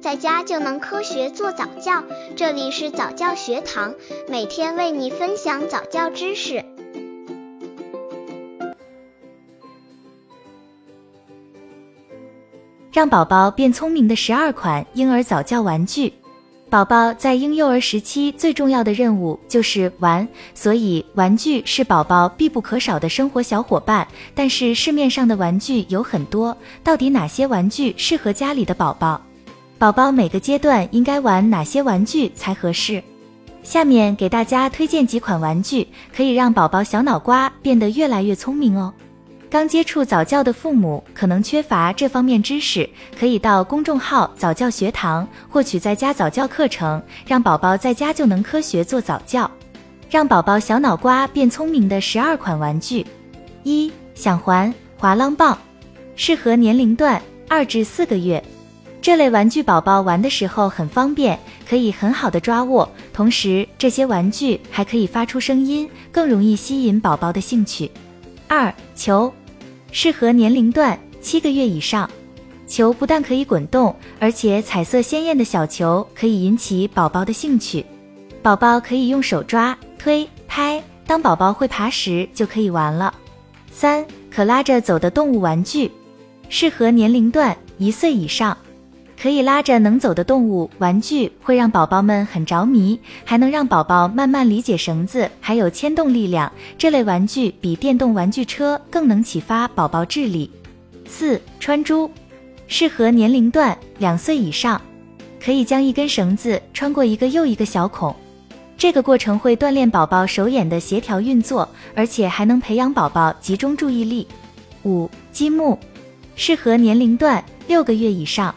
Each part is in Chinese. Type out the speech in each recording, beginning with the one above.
在家就能科学做早教。这里是早教学堂，每天为你分享早教知识。让宝宝变聪明的十二款婴儿早教玩具。宝宝在婴幼儿时期最重要的任务就是玩，所以玩具是宝宝必不可少的生活小伙伴。但是市面上的玩具有很多，到底哪些玩具适合家里的宝宝？宝宝每个阶段应该玩哪些玩具才合适？下面给大家推荐几款玩具，可以让宝宝小脑瓜变得越来越聪明哦。刚接触早教的父母可能缺乏这方面知识，可以到公众号早教学堂获取在家早教课程，让宝宝在家就能科学做早教，让宝宝小脑瓜变聪明的十二款玩具。一响环滑浪棒，适合年龄段二至四个月。这类玩具宝宝玩的时候很方便，可以很好的抓握，同时这些玩具还可以发出声音，更容易吸引宝宝的兴趣。二球。适合年龄段七个月以上，球不但可以滚动，而且彩色鲜艳的小球可以引起宝宝的兴趣。宝宝可以用手抓、推、拍，当宝宝会爬时就可以玩了。三可拉着走的动物玩具，适合年龄段一岁以上。可以拉着能走的动物玩具，会让宝宝们很着迷，还能让宝宝慢慢理解绳子还有牵动力量。这类玩具比电动玩具车更能启发宝宝智力。四穿珠，适合年龄段两岁以上，可以将一根绳子穿过一个又一个小孔，这个过程会锻炼宝宝手眼的协调运作，而且还能培养宝宝集中注意力。五积木，适合年龄段六个月以上。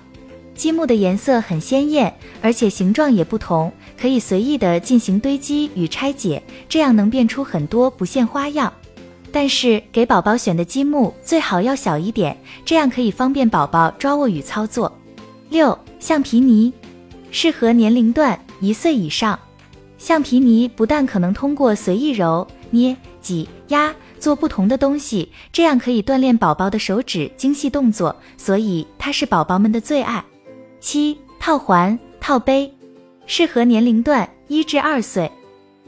积木的颜色很鲜艳，而且形状也不同，可以随意的进行堆积与拆解，这样能变出很多不限花样。但是给宝宝选的积木最好要小一点，这样可以方便宝宝抓握与操作。六橡皮泥，适合年龄段一岁以上。橡皮泥不但可能通过随意揉捏、挤压做不同的东西，这样可以锻炼宝宝的手指精细动作，所以它是宝宝们的最爱。七套环套杯，适合年龄段一至二岁。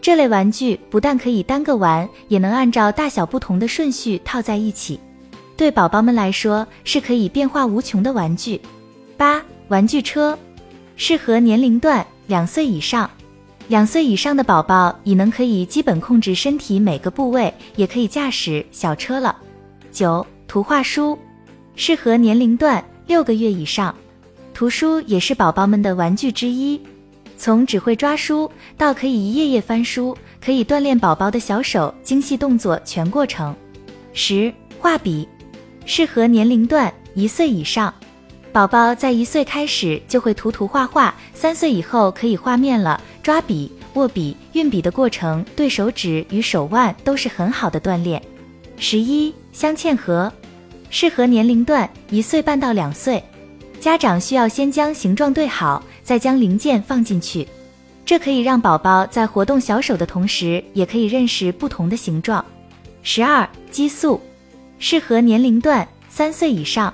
这类玩具不但可以单个玩，也能按照大小不同的顺序套在一起，对宝宝们来说是可以变化无穷的玩具。八玩具车，适合年龄段两岁以上。两岁以上的宝宝已能可以基本控制身体每个部位，也可以驾驶小车了。九图画书，适合年龄段六个月以上。图书也是宝宝们的玩具之一，从只会抓书到可以一页页翻书，可以锻炼宝宝的小手精细动作全过程。十画笔，适合年龄段一岁以上。宝宝在一岁开始就会涂涂画画，三岁以后可以画面了。抓笔、握笔、运笔的过程对手指与手腕都是很好的锻炼。十一镶嵌盒，适合年龄段一岁半到两岁。家长需要先将形状对好，再将零件放进去，这可以让宝宝在活动小手的同时，也可以认识不同的形状。十二激素，适合年龄段三岁以上。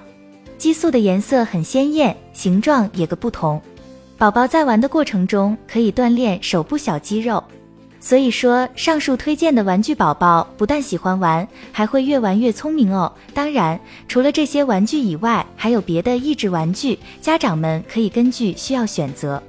激素的颜色很鲜艳，形状也各不同，宝宝在玩的过程中可以锻炼手部小肌肉。所以说，上述推荐的玩具宝宝不但喜欢玩，还会越玩越聪明哦。当然，除了这些玩具以外，还有别的益智玩具，家长们可以根据需要选择。